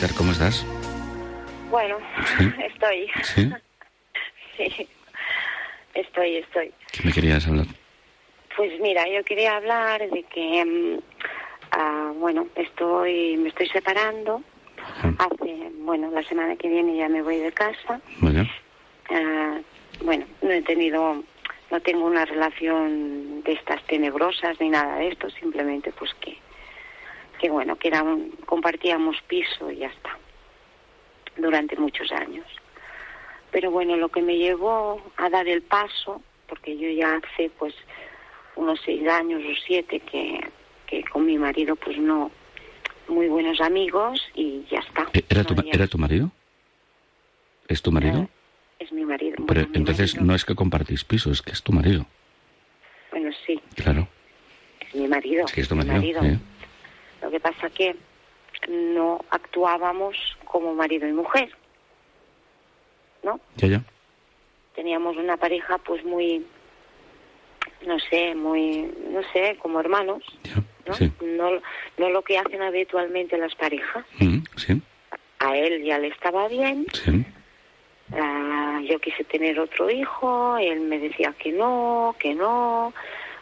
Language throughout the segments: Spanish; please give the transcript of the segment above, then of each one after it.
Esther, ¿cómo estás? Bueno, Sí. estoy. ¿Sí? Sí. Estoy, estoy. ¿Qué me querías hablar? Pues mira, yo quería hablar de que, ah, bueno, estoy, me estoy separando. Ajá. Hace, bueno, la semana que viene ya me voy de casa. Bien. Ah, bueno, no he tenido, no tengo una relación de estas tenebrosas ni nada de esto, simplemente pues que, que bueno, que era un- compartíamos piso y ya está, durante muchos años. Pero bueno, lo que me llevó a dar el paso, porque yo ya hace pues unos seis años o siete que, que con mi marido pues no, muy buenos amigos y ya está. Eh, ¿Era tu, No, ¿Era tu marido? ¿Es tu marido? Eh, Es mi marido. Pero Bueno, entonces marido. no es que compartís piso, es que es tu marido. Bueno, sí, Claro. es mi marido. Sí, es tu marido. ¿eh? Lo que pasa que no actuábamos como marido y mujer, ¿no? Ya, ya. Teníamos una pareja pues muy, no sé, muy, no sé, como hermanos, ya. ¿no? Sí. No, no lo que hacen habitualmente las parejas. Mm, sí, A él ya le estaba bien, sí. Ah, yo quise tener otro hijo, él me decía que no, que no.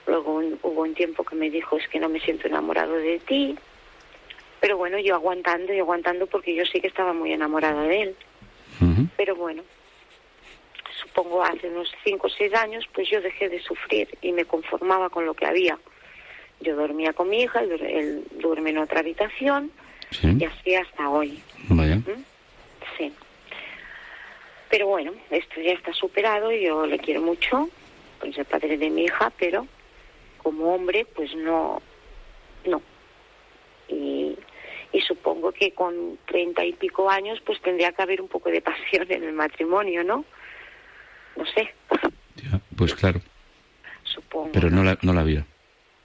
Luego un- hubo un tiempo que me dijo, es que no me siento enamorado de ti. Pero bueno, yo aguantando y aguantando porque yo sí que estaba muy enamorada de él. Pero bueno, supongo hace unos cinco o seis años, pues yo dejé de sufrir y me conformaba con lo que había. Yo dormía con mi hija, él, duerme en otra habitación Sí. y así hasta hoy. Vaya. ¿Mm? Sí. Pero bueno, esto ya está superado y yo le quiero mucho, pues el padre de mi hija, pero como hombre, pues no, no. Y, y supongo que con treinta y pico años, pues tendría que haber un poco de pasión en el matrimonio, ¿no? No sé, Ya, Pues claro, supongo. pero no la, no la había.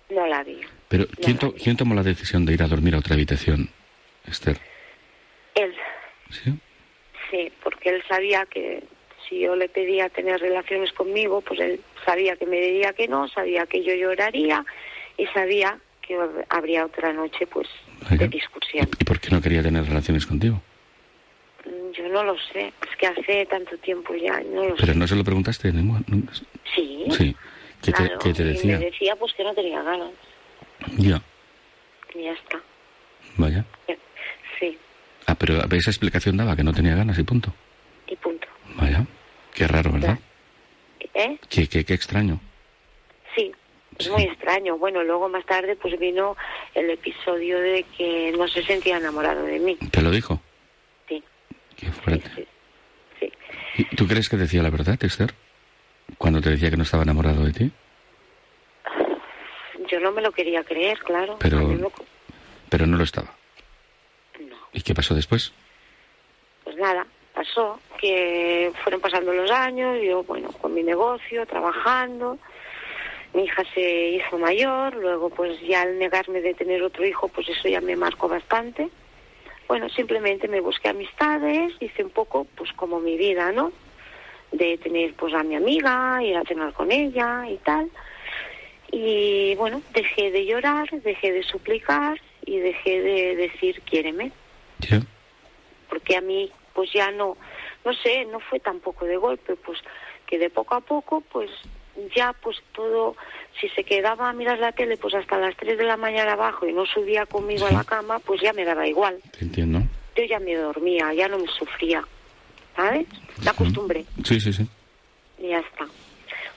No la vi. Pero No ¿quién, la vi. ¿quién tomó la decisión de ir a dormir a otra habitación, Esther? Él, ¿Sí? Sí, porque él sabía que si yo le pedía tener relaciones conmigo, pues él sabía que me diría que no, sabía que yo lloraría y sabía que habría otra noche pues de discusión. ¿Y por qué no quería tener relaciones contigo? Mm, Yo no lo sé, es que hace tanto tiempo ya, no lo Pero sé. no se lo preguntaste. nunca- Sí, Sí. ¿Qué te, qué te decía? me decía pues que no tenía ganas, Ya, y ya está. vaya. Sí, Ah, pero esa explicación daba que no tenía ganas y punto. y punto. Vaya. Qué raro, ¿verdad? ¿Eh? Qué, qué, qué extraño. Sí, es Sí. muy extraño. Bueno, luego más tarde pues vino el episodio de que no se sentía enamorado de mí. ¿Te lo dijo? Sí, Qué fuerte. sí. sí. ¿Y ¿Tú crees que decía la verdad, Esther? Cuando te decía que no estaba enamorado de ti. Yo no me lo quería creer, claro. Pero- Pero no lo estaba. No, ¿Y qué pasó después? Pasó que fueron pasando los años, yo, bueno, con mi negocio, trabajando, mi hija se hizo mayor, luego pues ya al negarme de tener otro hijo, pues eso ya me marcó bastante. Bueno, simplemente me busqué amistades, hice un poco pues como mi vida, ¿no? De tener pues a mi amiga, ir a cenar con ella y tal. Y bueno, dejé de llorar, dejé de suplicar y dejé de decir quiéreme porque a mí pues ya no no sé no fue tampoco de golpe pues que de poco a poco pues ya pues todo si se quedaba a mirar la tele pues hasta las 3 de la mañana abajo y no subía conmigo a la cama pues ya me daba igual Te entiendo. yo ya me dormía ya no me sufría ¿sabes? me acostumbré Sí, sí, sí. y ya está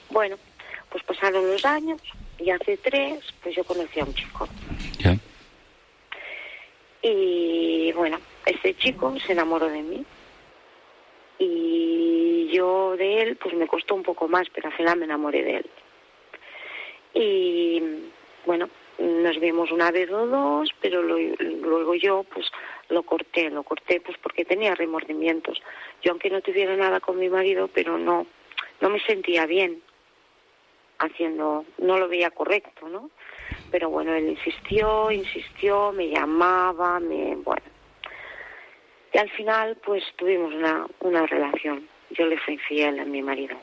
bueno pues pasaron los años y hace tres pues yo conocí a un chico Ya. Y bueno, ese chico se enamoró de mí. Yo de él, pues me costó un poco más, pero al final me enamoré de él. Y bueno, nos vimos una vez o dos, pero lo- luego yo pues lo corté, lo corté pues porque tenía remordimientos. Yo aunque no tuviera nada con mi marido, pero no, no me sentía bien haciendo, no lo veía correcto, ¿no? Pero bueno, él insistió, insistió, me llamaba, me, bueno. Y al final pues tuvimos una, una relación. Yo le fui infiel a mi marido.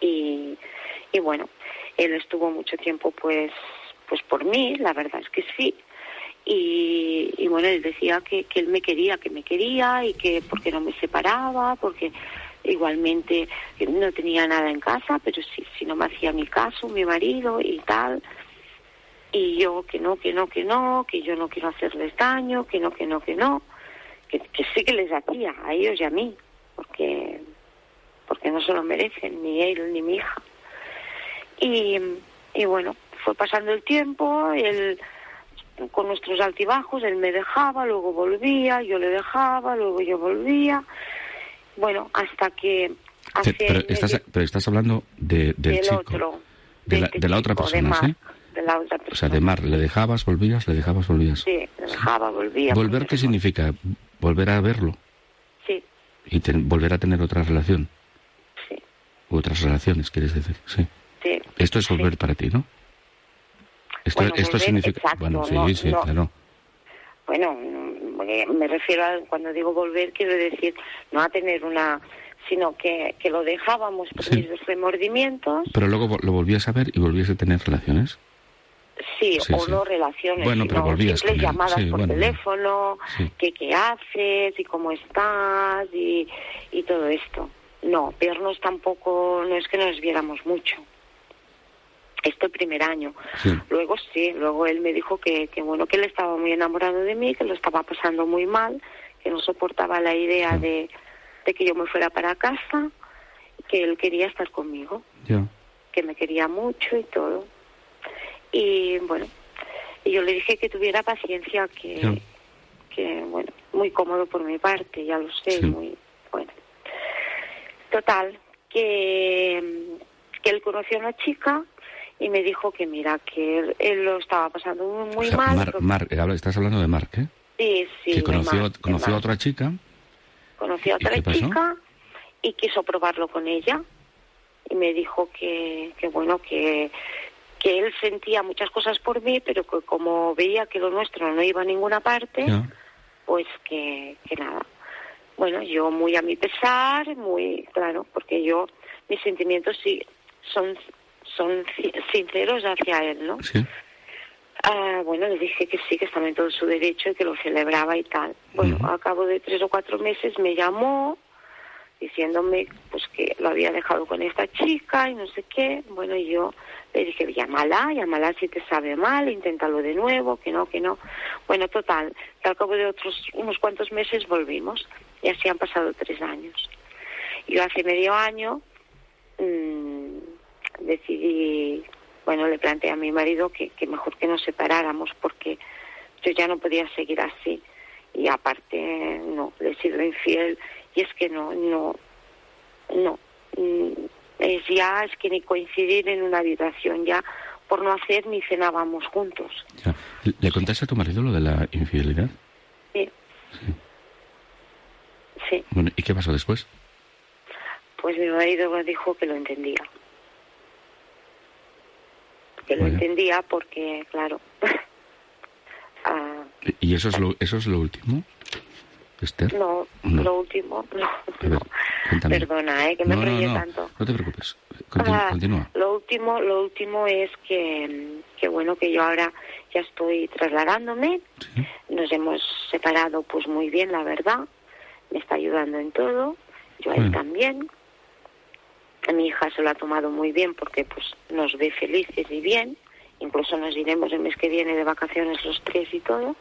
Y, y bueno, él estuvo mucho tiempo pues pues por mí, la verdad es que sí. Y, y bueno, él decía que, que él me quería, que me quería y que porque no me separaba, porque igualmente no tenía nada en casa, pero sí, si no me hacía mi caso, mi marido y tal. Y yo que no, que no, que no, que yo no quiero hacerles daño, que no, que no, que no, que, que sí que les hacía a ellos y a mí, porque porque no se lo merecen, ni él ni mi hija. Y, y bueno, fue pasando el tiempo, él con nuestros altibajos, él me dejaba, luego volvía, yo le dejaba, luego yo volvía. Bueno, hasta que hace pero, estás, pero estás hablando de, del del chico. otro, de la, este de la otra de persona, Mar, ¿sí? De la otra O sea, persona. de Mar, le dejabas, volvías, le dejabas, volvías. Sí, le dejaba, volvía. ¿Volver qué significa? ¿Volver a verlo? Sí, Y ten- volver a tener otra relación. sí, otras relaciones, quieres decir. Sí. sí. Esto es sí. volver para ti, ¿no? Esto, Bueno, esto volver, significa. exacto, bueno, sí, no, sí, no. claro. Bueno, mm, me refiero a cuando digo volver, quiero decir no a tener una, sino que, que lo dejábamos por Sí. mis remordimientos, Pero luego lo volvías a ver y volvías a tener relaciones. Sí, Sí, o sí. no relaciones, Bueno, pero sino simples con llamadas Sí, por bueno, teléfono, que qué haces y cómo estás y, y todo esto. No, vernos tampoco, no es que nos viéramos mucho. Esto el primer año. Luego sí, luego él me dijo que, que bueno, que él estaba muy enamorado de mí, que lo estaba pasando muy mal, que no soportaba la idea de, de que yo me fuera para casa, que él quería estar conmigo, que me quería mucho y todo. Y bueno, y yo le dije que tuviera paciencia, que, que bueno, muy cómodo por mi parte, ya lo sé, Sí. muy bueno. Total, que, que él conoció a una chica y me dijo que mira, que él, él lo estaba pasando muy, muy O sea, mal. Mar- porque- Mar- eh, estás hablando de Mark, ¿eh? sí, sí, que conoció, conoció a otra chica. Conocí a ¿Y otra chica y quiso probarlo con ella y me dijo que, que bueno, que, que él sentía muchas cosas por mí, pero que como veía que lo nuestro no iba a ninguna parte, pues que, que nada. Bueno, yo muy a mi pesar, muy claro, porque yo, mis sentimientos sí son, son sinceros hacia él, ¿no? Sí. Ah, bueno, le dije que sí, que estaba en todo su derecho y que lo celebraba y tal. Bueno, Ujú. a cabo de tres o cuatro meses me llamó diciéndome pues que lo había dejado con esta chica y no sé qué. Bueno, yo le dije, llámala, llámala si te sabe mal, inténtalo de nuevo, que no, que no. Bueno, total, que al cabo de otros unos cuantos meses volvimos y así han pasado tres años. Yo hace medio año mm, decidí, bueno, le planteé a mi marido que, que mejor que nos separáramos porque yo ya no podía seguir así y aparte no, le he sido infiel y es que no, no, no, mm, es ya, es que ni coincidir en una habitación ya por no hacer ni cenábamos juntos. ya. ¿Le contaste a tu marido lo de la infidelidad? Sí. Sí, Bueno, ¿y qué pasó después? pues mi marido dijo que lo entendía. Que lo entendía porque, claro, ah, ¿Y eso es lo, eso es lo último, Esther? no, No. lo último, no, A ver, no. cuéntame. Perdona, eh, que me no, no, enrollé no, tanto. no te preocupes. Ah, continúa. Lo último, lo último es que, que bueno que yo ahora ya estoy trasladándome. Sí. Nos hemos separado pues muy bien, la verdad. Me está ayudando en todo. Yo a él Bueno. también. A mi hija se lo ha tomado muy bien porque pues nos ve felices y bien. Incluso nos iremos el mes que viene de vacaciones los tres y todo.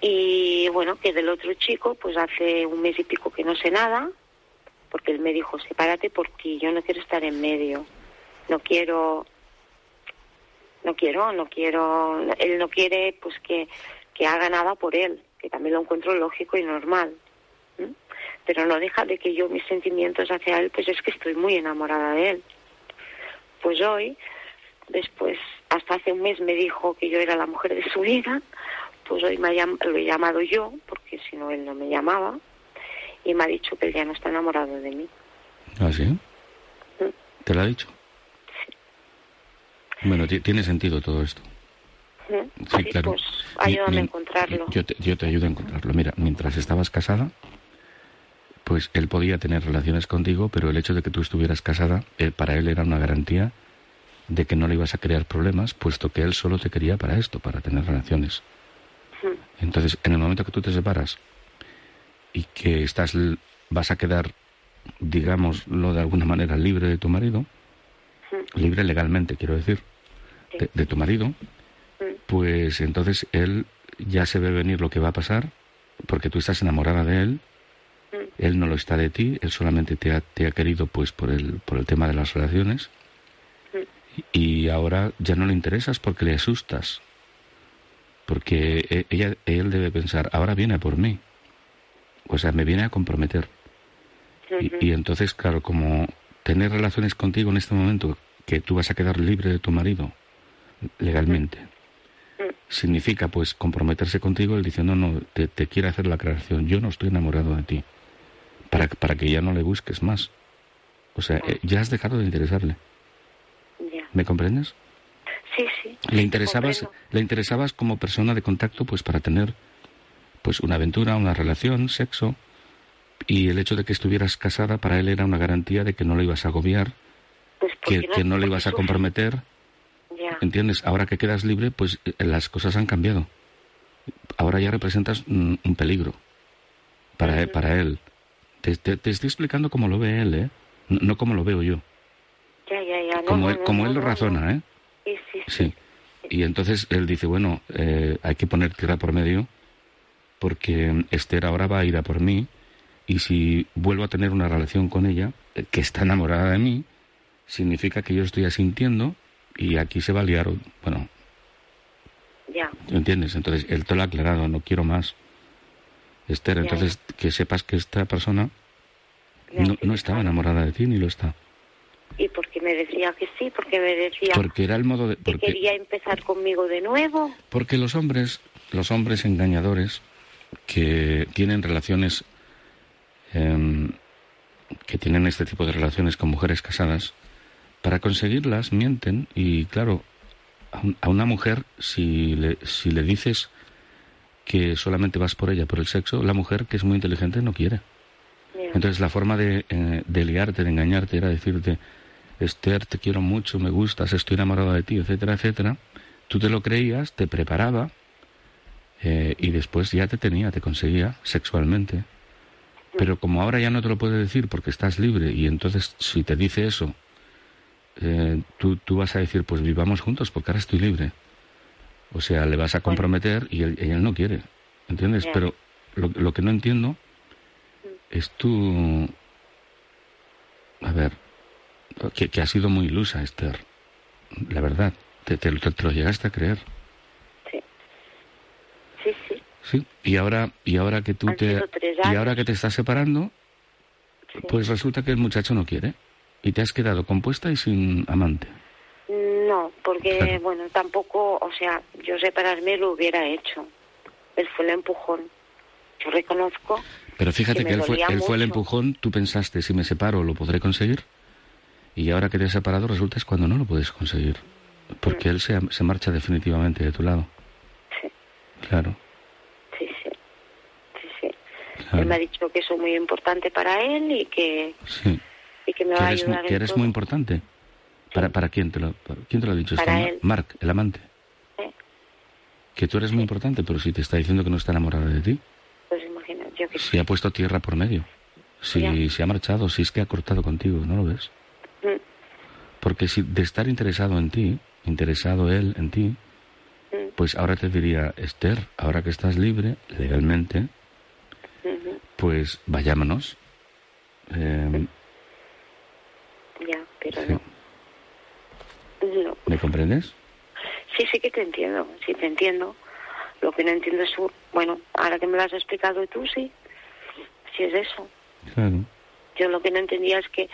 Y bueno, que del otro chico, pues hace un mes y pico que no sé nada, porque él me dijo, sepárate porque yo no quiero estar en medio. No quiero, no quiero, no quiero, él no quiere pues que, que haga nada por él, que también lo encuentro lógico y normal. ¿m? Pero no deja de que yo mis sentimientos hacia él, pues es que estoy muy enamorada de él. Pues hoy, después, hasta hace un mes me dijo que yo era la mujer de su vida, pues hoy me ha lo he llamado yo, porque si no él no me llamaba, y me ha dicho que él ya no está enamorado de mí. ¿Ah, sí? ¿Te lo ha dicho? Bueno, ti- tiene sentido todo esto. ¿Mm? Sí, claro. Pues ayúdame Mi- a encontrarlo. Yo te, yo te ayudo a encontrarlo. Mira, mientras estabas casada, pues él podía tener relaciones contigo, pero el hecho de que tú estuvieras casada, eh, para él era una garantía de que no le ibas a crear problemas, puesto que él solo te quería para esto, para tener relaciones. Entonces, en el momento que tú te separas y que estás, vas a quedar, digámoslo de alguna manera, libre de tu marido, libre legalmente, quiero decir, de tu marido, pues entonces él ya se ve venir lo que va a pasar, porque tú estás enamorada de él, él no lo está de ti, él solamente te ha, te ha querido pues por el, por el tema de las relaciones, y ahora ya no le interesas porque le asustas, porque e- ella, él debe pensar, ahora viene a por mí, o sea, me viene a comprometer. Y, y entonces, claro, como tener relaciones contigo en este momento, que tú vas a quedar libre de tu marido legalmente, significa pues comprometerse contigo, él diciendo, no, no, te, te quiere hacer la aclaración, yo no estoy enamorado de ti, para, para que ya no le busques más. O sea, eh, ya has dejado de interesarle. ¿Me comprendes? Sí, sí. Le interesabas, comprendo. le interesabas como persona de contacto, pues para tener, pues una aventura, una relación, sexo, y el hecho de que estuvieras casada para él era una garantía de que no le ibas a agobiar, Pues que, porque que no le ibas a comprometer, Ya. ¿entiendes? Ahora que quedas libre, pues eh, las cosas han cambiado. Ahora ya representas mm, un peligro para, él- para él. Te, te- te estoy explicando cómo lo ve él, ¿eh? No, no como lo veo yo. Ya, ya, ya. No, Como no, él, no, como no, él lo no, razona, no. ¿eh? Sí. Y entonces él dice, bueno, eh, hay que poner tierra por medio porque Esther ahora va a ir a por mí y si vuelvo a tener una relación con ella, eh, que está enamorada de mí, significa que yo estoy asintiendo y aquí se va a liar, bueno, Ya. ¿entiendes? Entonces él te lo ha aclarado, no quiero más. Esther, Ya, entonces que sepas que esta persona no, no estaba enamorada de ti ni lo está. Y porque me decía que sí, porque me decía Porque era el modo de... que Porque, quería empezar conmigo de nuevo. Porque los hombres, los hombres engañadores que tienen relaciones, em, que tienen este tipo de relaciones con mujeres casadas, para conseguirlas mienten y claro, a, un- a una mujer si le, si le dices que solamente vas por ella por el sexo, la mujer que es muy inteligente no quiere. Entonces la forma de, eh, de liarte, de engañarte, era decirte, Esther, te quiero mucho, me gustas, estoy enamorado de ti, etcétera, etcétera. Tú te lo creías, te preparaba eh, y después ya te tenía, te conseguía sexualmente. Pero como ahora ya no te lo puede decir porque estás libre y entonces si te dice eso, eh, tú, tú vas a decir, pues vivamos juntos porque ahora estoy libre. O sea, le vas a comprometer y él, y él no quiere, ¿entiendes? Pero lo, lo que no entiendo es tu... A ver, que, que ha sido muy ilusa, Esther. La verdad, te, te, te- te lo llegaste a creer. Sí. Sí, sí. Sí. Y ahora, y ahora que tú Han te... Y ahora que te estás separando, sí. pues resulta que el muchacho no quiere. Y te has quedado compuesta y sin amante. No, porque, Claro. bueno, tampoco, o sea, yo separarme lo hubiera hecho. Él fue el empujón. Yo reconozco. Pero fíjate Que que, él, fue, él fue el empujón, tú pensaste, si me separo lo podré conseguir. Y ahora que te has separado resulta es cuando no lo puedes conseguir. Porque él se, se marcha definitivamente de tu lado. Sí, Claro, sí, sí. Sí, sí. claro. Él me ha dicho que soy muy importante para él y que, Sí. y que me va a ayudar que eres todo. muy importante. ¿Para, ¿Para quién te lo, para- quién te lo ha dicho Para él. Mark, el amante. Que tú eres muy importante, pero si te está diciendo que no está enamorada de ti. Pues imagina, yo que Si ha puesto tierra por medio. Si Ya. se ha marchado, si es que ha cortado contigo, ¿no lo ves? Porque si de estar interesado en ti, interesado él en ti, mm, pues ahora te diría, Esther, ahora que estás libre, legalmente, pues vayámonos. Eh, ya, pero sí. no. No. ¿Me comprendes? Sí, sí que te entiendo, sí te entiendo. Lo que no entiendo es, bueno, ahora que me lo has explicado tú, sí, sí es eso. Claro. Yo lo que no entendía es que,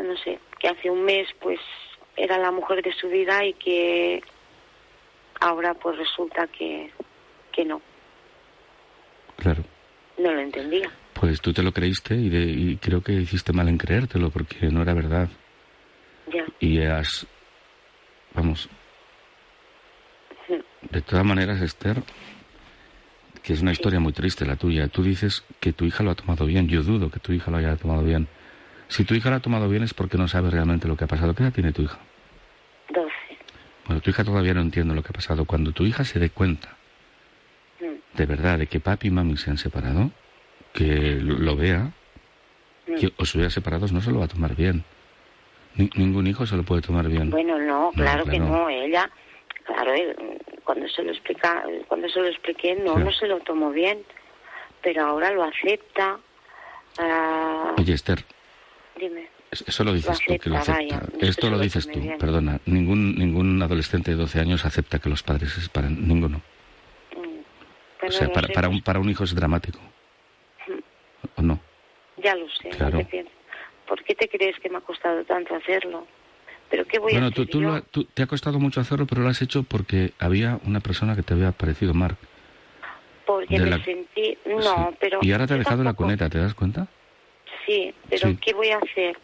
no sé, que hace un mes, pues, era la mujer de su vida y que ahora pues resulta que, que no. Claro. No lo entendía. Pues tú te lo creíste y, de, y creo que hiciste mal en creértelo porque no era verdad. Ya. Y has... Vamos. De todas maneras, Esther, que es una historia muy triste la tuya, tú dices que tu hija lo ha tomado bien. Yo dudo que tu hija lo haya tomado bien. Si tu hija lo ha tomado bien es porque no sabe realmente lo que ha pasado. ¿Qué edad tiene tu hija? 12. Bueno, tu hija todavía no entiende lo que ha pasado. Cuando tu hija se dé cuenta Mm, de verdad de que papi y mami se han separado, que lo, lo vea, mm. que os hubiera separados, no se lo va a tomar bien. Ni- ningún hijo se lo puede tomar bien. Bueno, no, claro que claro. no. Ella, claro, eh, cuando se lo explica, cuando se lo expliqué, no, Sí. no se lo tomó bien. Pero ahora lo acepta. Ah, Oye, Esther, dime. es- eso lo dices tú, que lo acepta, vaya, Esto lo lo dices tú, bien. perdona. Ningún, ningún adolescente de 12 años acepta que los padres se separen. Ninguno. Mm, O sea, para, para, un, para un hijo es dramático. ¿O no? Ya lo sé. Claro. ¿Por qué te crees que me ha costado tanto hacerlo? ¿Pero qué voy a Bueno, hacer tú, tú lo ha- tú- te ha costado mucho hacerlo, pero lo has hecho porque había una persona que te había parecido Mark. Porque me la- sentí... No, Sí. pero... Y ahora te ha dejado en la tampoco- cuneta, ¿te das cuenta? Sí, pero Sí. ¿qué voy a hacer?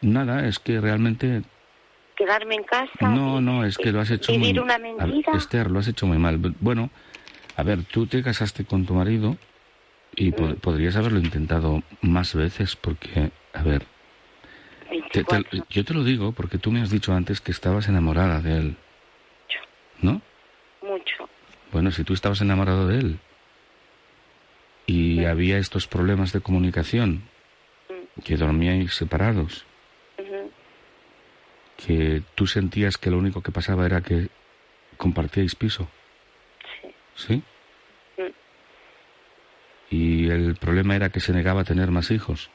Nada, es que realmente... ¿Quedarme en casa? No, y- no, es que lo has hecho muy... ¿Vivir una A ver, mentira? Esther, lo has hecho muy mal. Bueno, a ver, tú te casaste con tu marido y Mm. pod- podrías haberlo intentado más veces porque, a ver, te- te- 24. yo te lo digo porque tú me has dicho antes que estabas enamorada de él, ¿no? Mucho. Bueno, si tú estabas enamorado de él y había estos problemas de comunicación, que dormíais separados, que tú sentías que lo único que pasaba era que compartíais piso, Sí. ¿sí? Mm. Y el problema era que se negaba a tener más hijos,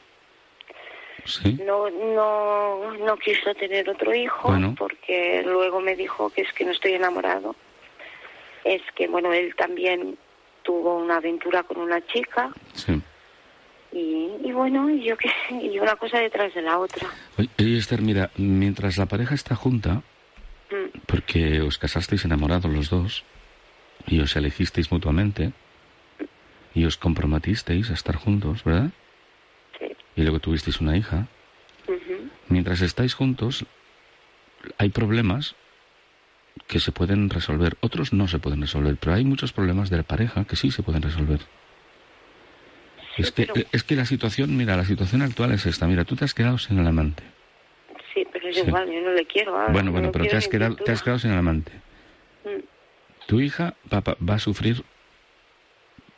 ¿sí? No, no, no quiso tener otro hijo Bueno. porque luego me dijo que es que no estoy enamorado. Es que, bueno, él también tuvo una aventura con una chica Sí. Y, y bueno, yo qué sé, y una cosa detrás de la otra. Oye, Esther, mira, mientras la pareja está junta, Mm, porque os casasteis enamorados los dos y os elegisteis mutuamente y os comprometisteis a estar juntos, ¿verdad? sí. Y luego tuvisteis una hija. Mientras estáis juntos, hay problemas que se pueden resolver, otros no se pueden resolver, pero hay muchos problemas de la pareja que sí se pueden resolver. Es, que, pero- es que la situación, mira, la situación actual es esta. Mira, tú te has quedado sin el amante. Sí, pero es Sí. igual, yo no le quiero ahora. bueno, no bueno, pero te has, quedado, te has quedado sin el amante. Mm, Tu hija va, va- a sufrir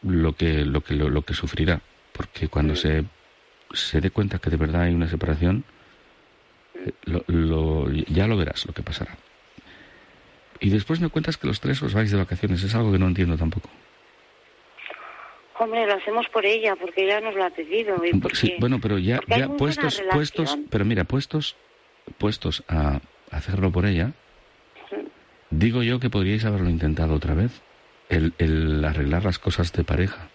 lo que, lo que, lo, lo que sufrirá, porque cuando Mm. se, se dé cuenta que de verdad hay una separación, eh, lo- lo- ya lo verás lo que pasará. Y después me cuentas que los tres os vais de vacaciones, es algo que no entiendo tampoco. Hombre, lo hacemos por ella, porque ella nos lo ha pedido. Y porque, Sí, bueno, pero ya, ya puestos, puestos, pero mira, puestos, puestos a hacerlo por ella, digo yo que podríais haberlo intentado otra vez, el, el arreglar las cosas de pareja.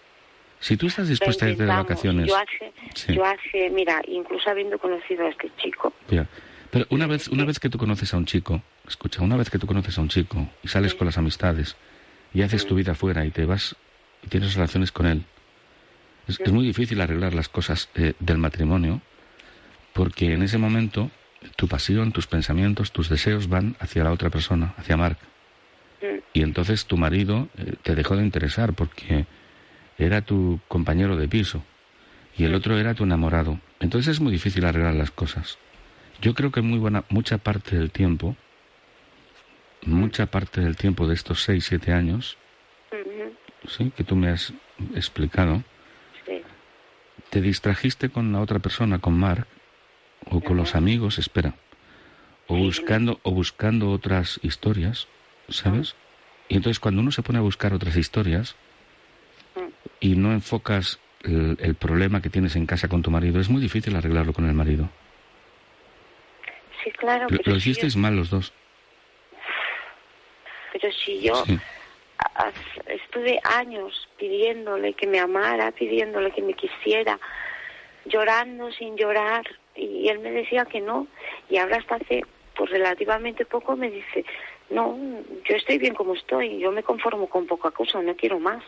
Si tú estás dispuesta a irte de vacaciones, Yo hace, Sí. yo hace, mira, incluso habiendo conocido a este chico, pero una vez, una vez que tú conoces a un chico, escucha, una vez que tú conoces a un chico y sales con las amistades y haces tu vida fuera y te vas y tienes relaciones con él, es, es muy difícil arreglar las cosas eh, del matrimonio porque en ese momento tu pasión, tus pensamientos, tus deseos van hacia la otra persona, hacia Mark. Y entonces tu marido eh, te dejó de interesar porque era tu compañero de piso y el otro era tu enamorado. Entonces es muy difícil arreglar las cosas. Yo creo que muy buena, mucha parte del tiempo, mucha parte del tiempo de estos seis, siete años, ¿sí? que tú me has explicado, sí. te distrajiste con la otra persona, con Mark, o con los amigos, espera, o Sí, buscando, o buscando otras historias, ¿sabes? Y entonces cuando uno se pone a buscar otras historias Mm. y no enfocas el, el problema que tienes en casa con tu marido, es muy difícil arreglarlo con el marido. Sí, claro, Lo, pero, lo si hicisteis yo, mal los dos. pero si yo Sí. Estuve años pidiéndole que me amara, pidiéndole que me quisiera, llorando sin llorar, y él me decía que no, y ahora hasta hace pues relativamente poco, me dice, no, yo estoy bien como estoy, yo me conformo con poca cosa, no quiero más.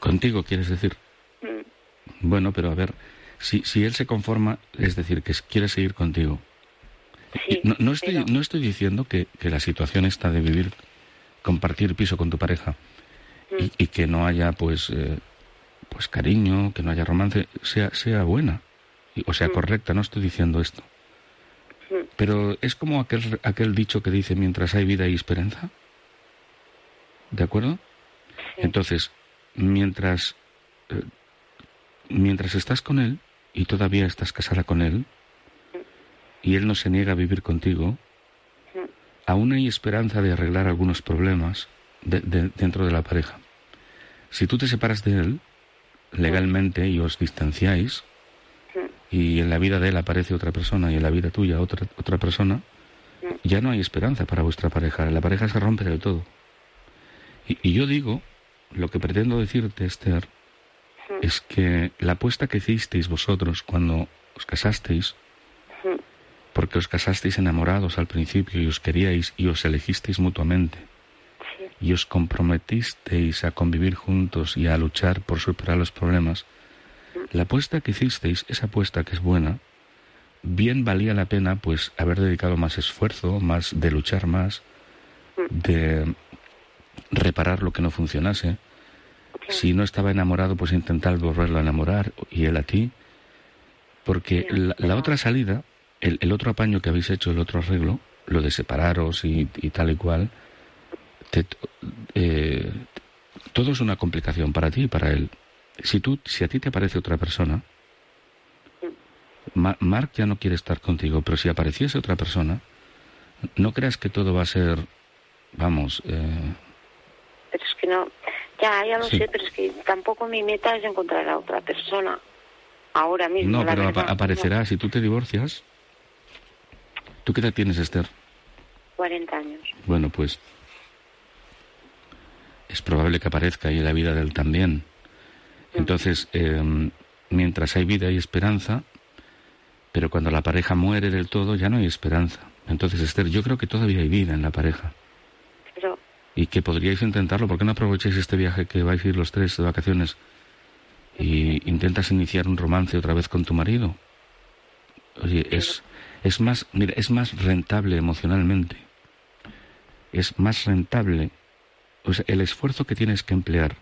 ¿Contigo quieres decir? Mm, Bueno, pero a ver, si, si él se conforma, es decir, que quiere seguir contigo. Sí, no, no estoy, pero- no estoy diciendo que, que la situación esta de vivir, compartir piso con tu pareja Mm. y, y que no haya pues, eh, pues cariño, que no haya romance, sea, sea buena, y- o sea Mm. correcta, no estoy diciendo esto. Mm. Pero es como aquel, aquel dicho que dice mientras hay vida hay esperanza. ¿De acuerdo? sí, Entonces, mientras, eh, mientras estás con él y todavía estás casada con él y él no se niega a vivir contigo, Mm. Aún hay esperanza de arreglar algunos problemas de- de- dentro de la pareja. Si tú te separas de él legalmente y os distanciáis y en la vida de él aparece otra persona y en la vida tuya otra, otra persona, ya no hay esperanza para vuestra pareja. La pareja se rompe del todo. Y, y yo digo, lo que pretendo decirte, Esther, es que la apuesta que hicisteis vosotros cuando os casasteis. Porque os casasteis enamorados al principio y os queríais y os elegisteis mutuamente, sí, y os comprometisteis a convivir juntos y a luchar por superar los problemas, la apuesta que hicisteis, esa apuesta que es buena, bien valía la pena pues haber dedicado más esfuerzo, más de luchar más, de reparar lo que no funcionase. Si no estaba enamorado, pues intentar volverlo a enamorar y él a ti. Porque la, otra salida, el, el otro apaño que habéis hecho, el otro arreglo, lo de separaros y, y tal y cual, te- eh, todo es una complicación para ti y para él. Si, tú, si a ti te aparece otra persona, Ma- Mark ya no quiere estar contigo, pero si apareciese otra persona, no creas que todo va a ser, vamos, eh, Pero es que no, ya, ya lo Sí. sé, pero es que tampoco mi meta es encontrar a otra persona. Ahora mismo, no, pero verdad, aparecerá. Si tú te divorcias, ¿tú qué edad tienes, Esther? no, 40 años. Bueno, pues es probable que aparezca y en la vida de él también. Entonces, eh, mientras hay vida hay esperanza, pero cuando la pareja muere del todo ya no hay esperanza. Entonces, Esther, yo creo que todavía hay vida en la pareja Pero, y que podríais intentarlo. ¿Por qué no aprovecháis este viaje que vais a ir los tres de vacaciones y intentas iniciar un romance otra vez con tu marido? Oye, es, es más, mira, es más rentable emocionalmente. Es más rentable. O sea, el esfuerzo que tienes que emplear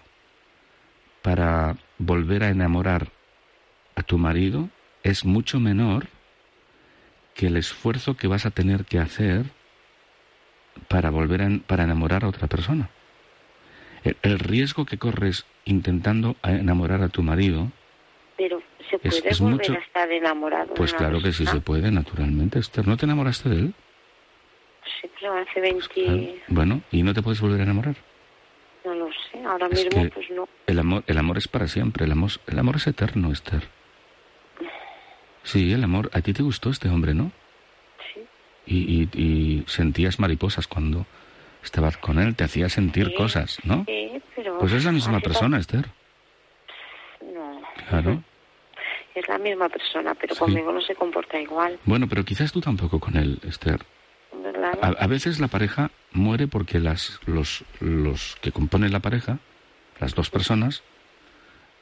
para volver a enamorar a tu marido es mucho menor que el esfuerzo que vas a tener que hacer para volver a, para enamorar a otra persona. El, el riesgo que corres intentando enamorar a tu marido, ¿se Es- puede es volver mucho- a estar enamorado? pues claro que sí se persona? puede, naturalmente. Esther, ¿no te enamoraste de él? Sí, pero hace 20... Claro. Bueno, ¿y no te puedes volver a enamorar? No lo sé, ahora Es mismo pues no. El amor, el amor es para siempre, el amor, el amor es eterno, Esther. Sí, el amor, a ti te gustó este hombre, ¿no? Sí, Y, y- y sentías mariposas cuando estabas con él, te hacía sentir Sí, cosas, ¿no? sí, pero... Pues es la misma persona, Esther. No. Claro. Es la misma persona, pero Sí. conmigo no se comporta igual, Bueno, pero quizás tú tampoco con él, Esther. a veces la pareja muere porque las, los, los que componen la pareja, las dos personas,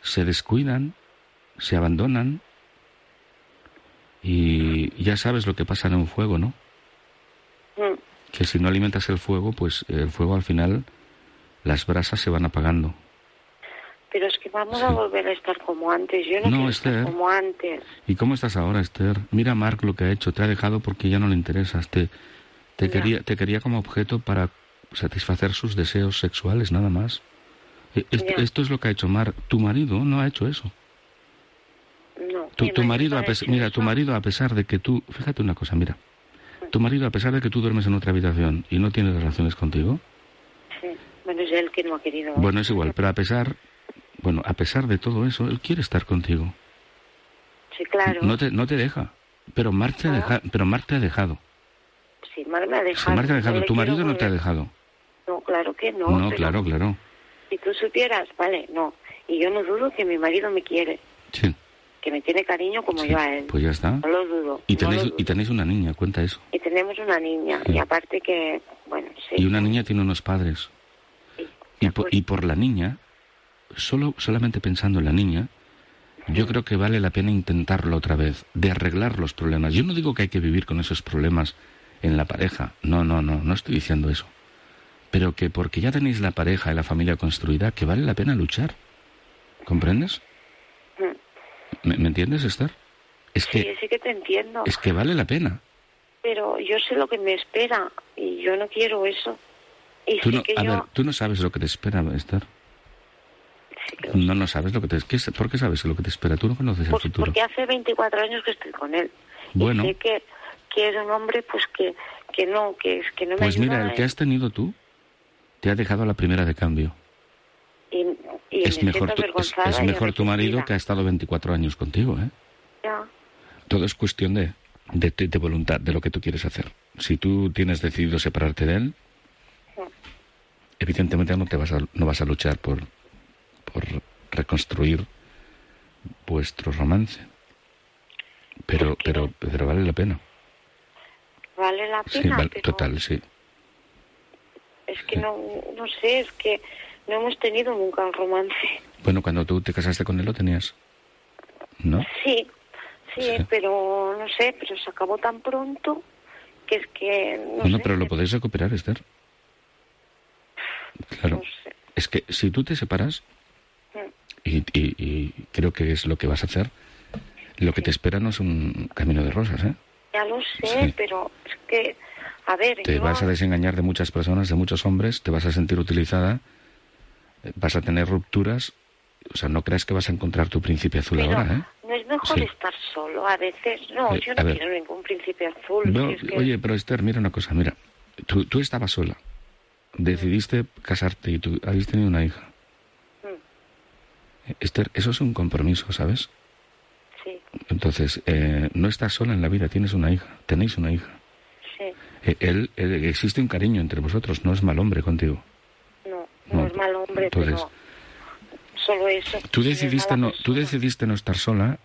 se descuidan, se abandonan y ya sabes lo que pasa en un fuego, ¿no? Mm, Que si no alimentas el fuego, pues el fuego al final, las brasas se van apagando. Vamos Sí. a volver a estar como antes. Yo no, No, quiero estar como antes. ¿Y cómo estás ahora, Esther? Mira a Mark lo que ha hecho, te ha dejado porque ya no le interesas, te, te, quería, te quería como objeto para satisfacer sus deseos sexuales, nada más. E- Esto, es lo que ha hecho Mark. Tu marido no ha hecho eso. No. Tu, marido, a mira, eso. tu marido a pesar de que tú, fíjate una cosa, mira, tu marido a pesar de que tú duermes en otra habitación y no tiene relaciones contigo, Sí. Bueno, es él que no ha querido. bueno, es igual, pero a pesar, bueno, a pesar de todo eso, él quiere estar contigo. Sí, claro. No te, no te deja. Pero Mark te ha, Ah. deja- pero Mark te ha dejado. Sí, Mar me ha dejado. Te ha dejado, tu marido no te ha dejado. No, claro que no. No, claro, claro. Si tú supieras, vale, no. Y yo no dudo que mi marido me quiere. Sí. que me tiene cariño como Sí, yo a él. Pues ya está. No lo dudo. Y no tenéis, dudo. y tenéis una niña, cuenta eso. Y tenemos una niña. Sí. Y aparte que, bueno, sí. Y una niña tiene unos padres. sí, Y por, acuerdo. y por la niña, solo, solamente pensando en la niña, yo creo que vale la pena intentarlo otra vez, de arreglar los problemas. Yo no digo que hay que vivir con esos problemas en la pareja. No, no, no, no estoy diciendo eso. Pero que porque ya tenéis la pareja y la familia construida, que vale la pena luchar. ¿Comprendes? Mm. ¿Me, me entiendes, Esther? Es Sí, que, sí que te entiendo. es que vale la pena. Pero yo sé lo que me espera y yo no quiero eso. Y Tú sé no, que a yo... ver, tú no sabes lo que te espera, Esther. No, no sabes lo que te... ¿qué, ¿Por qué sabes lo que te espera? Tú no conoces el Pues futuro. porque hace 24 años que estoy con él. Bueno. Y sé que, que es un hombre pues que, que no, que, es- que no me Pues ayuda mira, el que has tenido tú te ha dejado a la primera de cambio. y, y Es me mejor, tu, es, mejor tu marido que ha estado 24 años contigo, ¿eh? Ya. Todo es cuestión de, de, de- de voluntad, de lo que tú quieres hacer. Si tú tienes decidido separarte de él, evidentemente no te vas a, no vas a luchar por, por reconstruir vuestro romance. Pero, pero, pero vale la pena. Vale la Sí, pena, vale, pero total, sí. es que no, no sé, es que no hemos tenido nunca un romance. Bueno, cuando tú te casaste con él lo tenías, ¿no? Sí, sí, Sí. pero no sé, pero se acabó tan pronto que es que no Bueno, sé, pero lo podéis recuperar, Esther. Claro. no sé. Es que si tú te separas. Y, y- y creo que es lo que vas a hacer, lo que te espera no es un camino de rosas, ¿eh? Ya lo sé, Sí. pero es que, a ver, Te yo- vas a desengañar de muchas personas, de muchos hombres, te vas a sentir utilizada, eh, vas a tener rupturas. O sea, no creas que vas a encontrar tu príncipe azul pero ahora, ¿eh? no es mejor Sí. estar solo a veces. No, Eh, yo no ver. quiero ningún príncipe azul. No, si es que- Oye, pero Esther, mira una cosa, mira. Tú, tú estabas sola. Decidiste casarte y tú habéis tenido una hija. Esther, eso es un compromiso, ¿sabes? sí, Entonces, eh, no estás sola en la vida, tienes una hija, tenéis una hija. sí, Eh, Él, él- existe un cariño entre vosotros, no es mal hombre contigo. no, no, No, es mal hombre, entonces- pero solo eso. Tú decidiste no, tú decidiste no estar sola,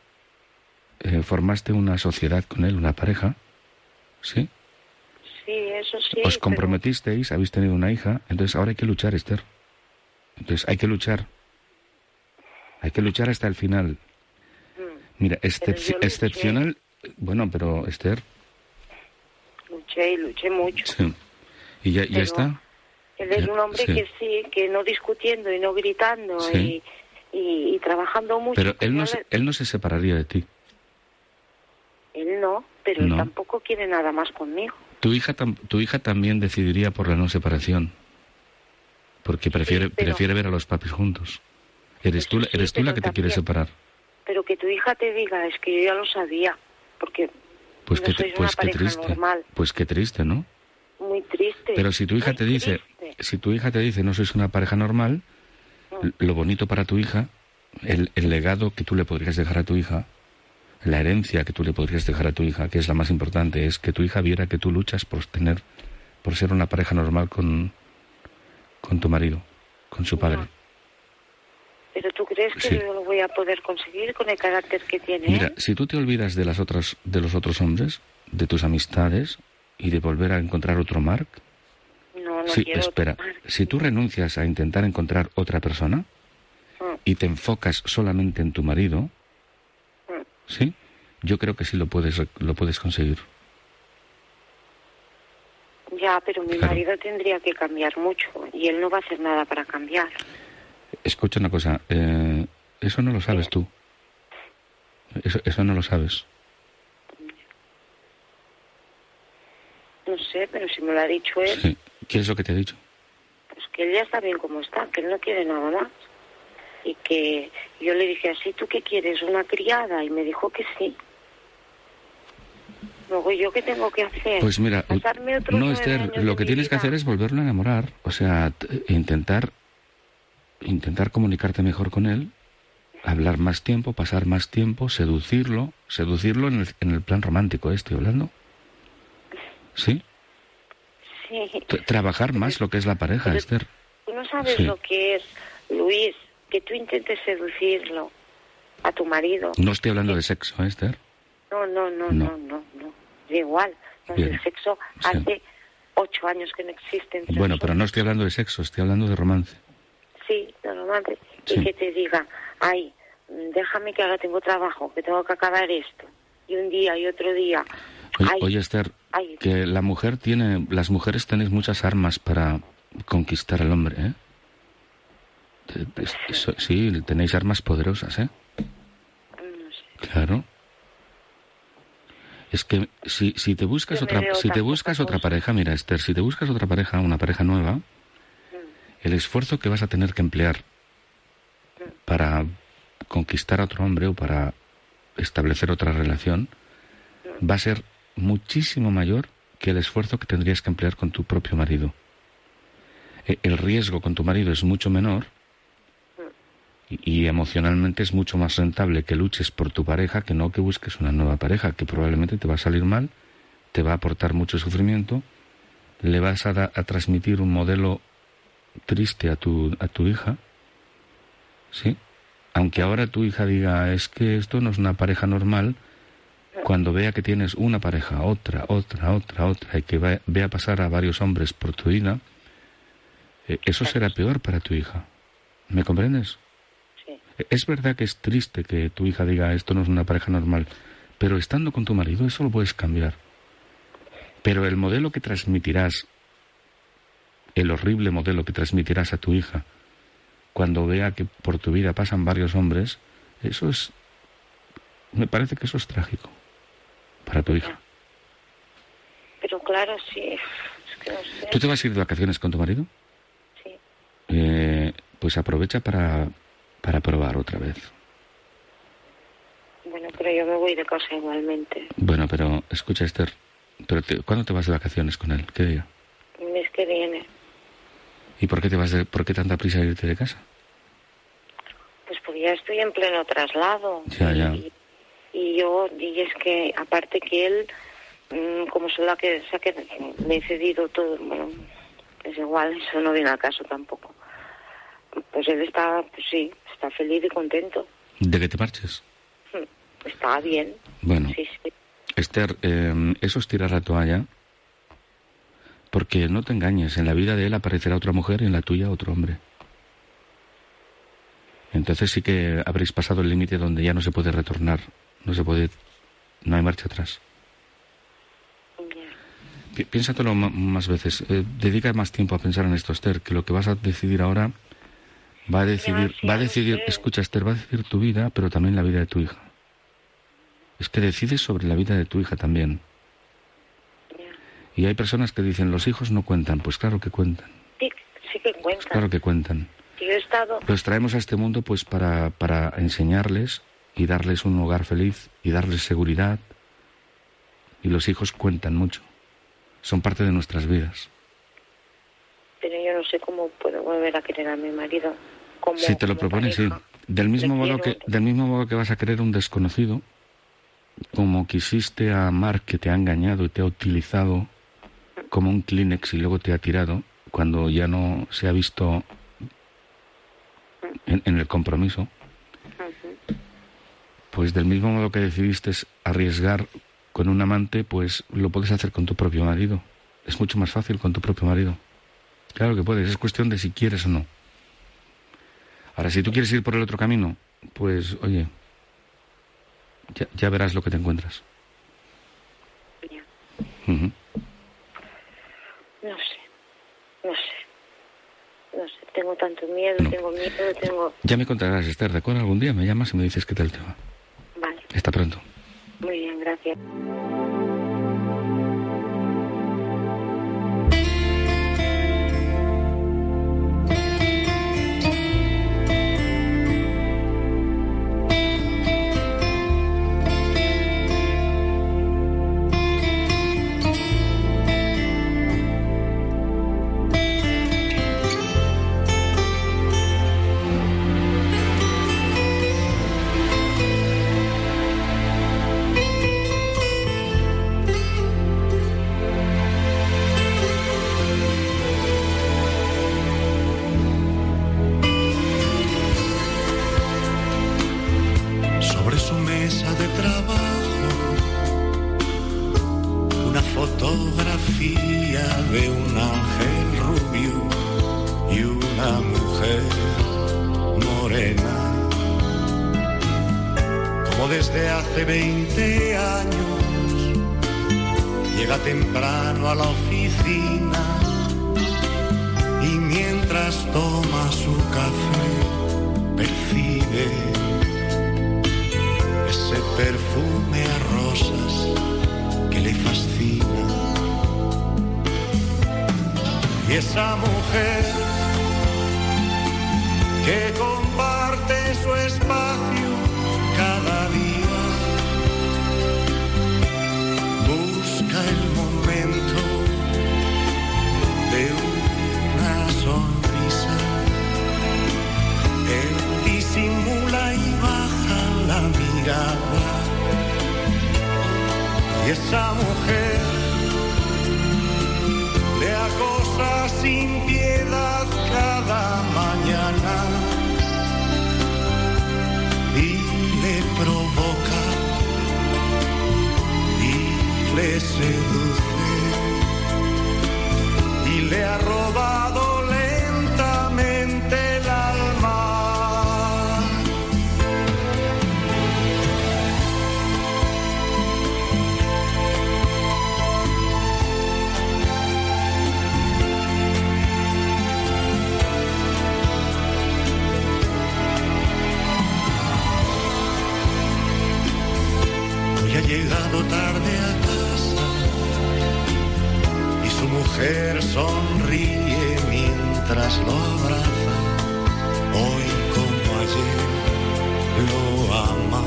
eh, formaste una sociedad con él, una pareja, ¿sí? Sí, eso sí. Os pero- comprometisteis, habéis tenido una hija, entonces ahora hay que luchar, Esther. Entonces hay que luchar. Hay que luchar hasta el final. Mm, Mira, excep- excepcional, bueno, pero Esther, Luché y luché mucho. sí. Y ya, está. Él es Ya, un hombre sí. que sí, que no discutiendo y no gritando Sí. y, y, y trabajando mucho. Pero él no, se, él no se separaría de ti. él no, pero No. él tampoco quiere nada más conmigo. Tu hija, tam- tu hija también decidiría por la no separación. Porque prefiere, pero- prefiere ver a los papis juntos. Eres tú, eres tú la que te quiere separar. Pero que tu hija te diga, es que yo ya lo sabía, porque Pues, no sois pues una qué triste. normal, Pues qué triste, ¿no? muy triste. Pero si tu hija muy te dice, triste. si tu hija te dice no sois una pareja normal, Mm. lo bonito para tu hija, el, el legado que tú le podrías dejar a tu hija, la herencia que tú le podrías dejar a tu hija, que es la más importante, es que tu hija viera que tú luchas por tener, por ser una pareja normal con, con tu marido, con su padre. Pero tú crees que Sí. yo lo voy a poder conseguir con el carácter que tiene Mira, él? si tú te olvidas de las otras, de los otros hombres, de tus amistades y de volver a encontrar otro Mark, No, no sí, quiero espera, tomar. si tú renuncias a intentar encontrar otra persona Mm, y te enfocas solamente en tu marido, mm. ¿sí? Yo creo que sí lo puedes, lo puedes conseguir. Ya, pero mi Claro. marido tendría que cambiar mucho y él no va a hacer nada para cambiar. Escucha una cosa, eh, eso no lo sabes tú. Eso, eso no lo sabes. No sé, pero si me lo ha dicho él, Sí. ¿Qué es lo que te ha dicho? pues que él ya está bien como está, que él no quiere nada más. Y que yo le dije así, ¿tú qué quieres? ¿Una criada? Y me dijo que sí. Luego, ¿yo qué tengo que hacer? Pues mira, ¿Pasarme otros no, Esther, lo que tienes que hacer es volverlo a enamorar. O sea, intentar, intentar comunicarte mejor con él, hablar más tiempo, pasar más tiempo, seducirlo, seducirlo en el, en el plan romántico, ¿eh? estoy hablando. ¿Sí? Sí. T- trabajar más lo que es la pareja, Pero- Esther. No sabes Sí. lo que es, Luis, que tú intentes seducirlo. a tu marido. No estoy hablando de sexo, ¿eh, Esther. No, no, no, no, no, no. Es igual. No, Bien. el sexo Sí. hace ocho años que no existe entre Bueno, pero no estoy hablando de sexo, estoy hablando de romance. Sí. Sí. Y que te diga, ay, mm, déjame que ahora tengo trabajo, que tengo que acabar esto. Y un día y otro día. Oye, ay, oye, Esther, ay, que la mujer tiene, las mujeres tenéis muchas armas para conquistar al hombre, ¿eh? Sí, tenéis armas poderosas, ¿eh? no sé. Claro. Es que si, si te buscas Yo otra, si te buscas otra pareja, mira, Esther, si te buscas otra pareja, una pareja nueva, el esfuerzo que vas a tener que emplear para conquistar a otro hombre o para establecer otra relación va a ser muchísimo mayor que el esfuerzo que tendrías que emplear con tu propio marido. E- El riesgo con tu marido es mucho menor y, emocionalmente es mucho más rentable que luches por tu pareja que no que busques una nueva pareja, que probablemente te va a salir mal, te va a aportar mucho sufrimiento, le vas a, a transmitir un modelo triste a tu, a tu hija, ¿sí? Aunque ahora tu hija diga, es que esto no es una pareja normal, cuando vea que tienes una pareja, otra, otra, otra, otra, y que va- vea pasar a varios hombres por tu vida, eh, eso será peor para tu hija. ¿Me comprendes? Sí. Es verdad que es triste que tu hija diga esto no es una pareja normal, pero estando con tu marido eso lo puedes cambiar. Pero el modelo que transmitirás, el horrible modelo que transmitirás a tu hija, cuando vea que por tu vida pasan varios hombres, eso es, me parece que eso es trágico para tu hija. Pero claro, sí. Es que no sé. ¿Tú te vas a ir de vacaciones con tu marido? Sí. Eh, pues aprovecha para, para probar otra vez. Bueno, pero yo me voy de casa igualmente. Bueno, pero escucha, Esther, pero te- ¿cuándo te vas de vacaciones con él? ¿Qué día? El mes que viene. ¿Y por qué te vas de, por qué tanta prisa irte de casa? Pues porque ya estoy en pleno traslado. Ya, ya. Y, y yo, y es que aparte que él, mm, como soy la que, o sea, que le he cedido todo, bueno, es igual, eso no viene al caso tampoco. Pues él está, pues sí, está feliz y contento. ¿De que te marches? Está bien. Bueno, Sí, sí. Esther, eh, eso es tirar la toalla. Porque no te engañes, en la vida de él aparecerá otra mujer y en la tuya otro hombre. Entonces sí que habréis pasado el límite donde ya no se puede retornar, no se puede, no hay marcha atrás. Piénsatelo más veces. Eh, dedica más tiempo a pensar en esto, Esther, que lo que vas a decidir ahora va a decidir, va a decidir, escucha, Esther, va a decidir tu vida, pero también la vida de tu hija. Es que decides sobre la vida de tu hija también. Y hay personas que dicen, los hijos no cuentan. Pues claro que cuentan, Sí, sí que cuenta. claro que cuentan. Sí, Yo he estado, Los traemos a este mundo pues para, para enseñarles y darles un hogar feliz y darles seguridad. Y los hijos cuentan mucho. Son parte de nuestras vidas. pero yo no sé cómo puedo volver a querer a mi marido. Como, Si te lo como propones, sí. Del mismo, Le modo que, del mismo modo que vas a querer un desconocido, como quisiste a Mark que te ha engañado y te ha utilizado como un Kleenex y luego te ha tirado, cuando ya no se ha visto en, en el compromiso, pues del mismo modo que decidiste arriesgar con un amante, pues lo puedes hacer con tu propio marido. Es mucho más fácil con tu propio marido. Claro que puedes, es cuestión de si quieres o no. Ahora, si tú quieres ir por el otro camino, pues oye, ya, ya verás lo que te encuentras. No sé, no sé. No sé, tengo tanto miedo, No. tengo miedo, tengo... Ya me contarás, Esther, ¿de acuerdo? Algún día me llamas y me dices qué tal te va. Vale, Hasta pronto. muy bien, gracias. Y esa mujer que comparte su espacio cada día busca el momento de una sonrisa. Él disimula y baja la mirada. Y esa mujer sin piedad cada mañana. Y le provoca y le seduce y le ha robado mujer sonríe mientras lo abraza. Hoy como ayer lo ama.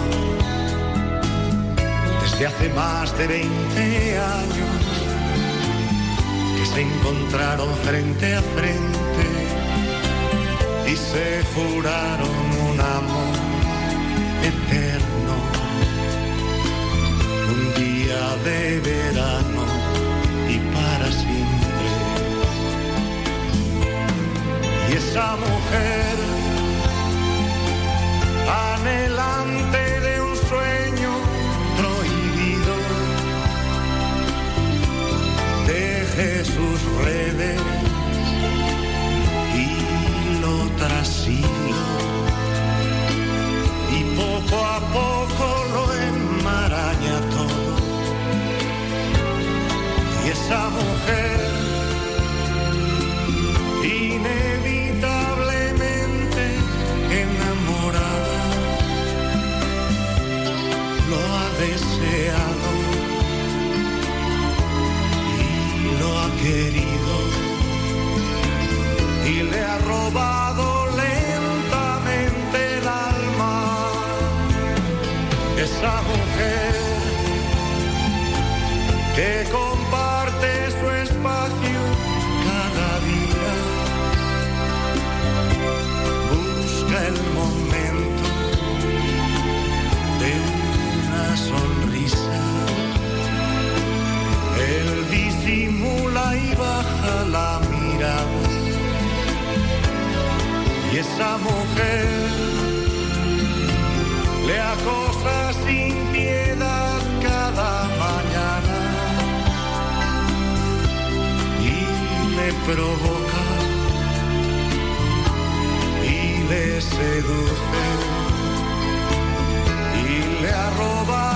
Desde hace más de 20 años que se encontraron frente a frente y se juraron un amor eterno un día de verano esa mujer, anhelante de un sueño prohibido, teje sus redes hilo tras hilo y poco a poco lo enmaraña todo. Y esa mujer, querido y le ha robado lentamente el alma. Esa mujer que comparte esa mujer. Le acosa sin piedad cada mañana. Y le provoca. Y le seduce. Y le arroba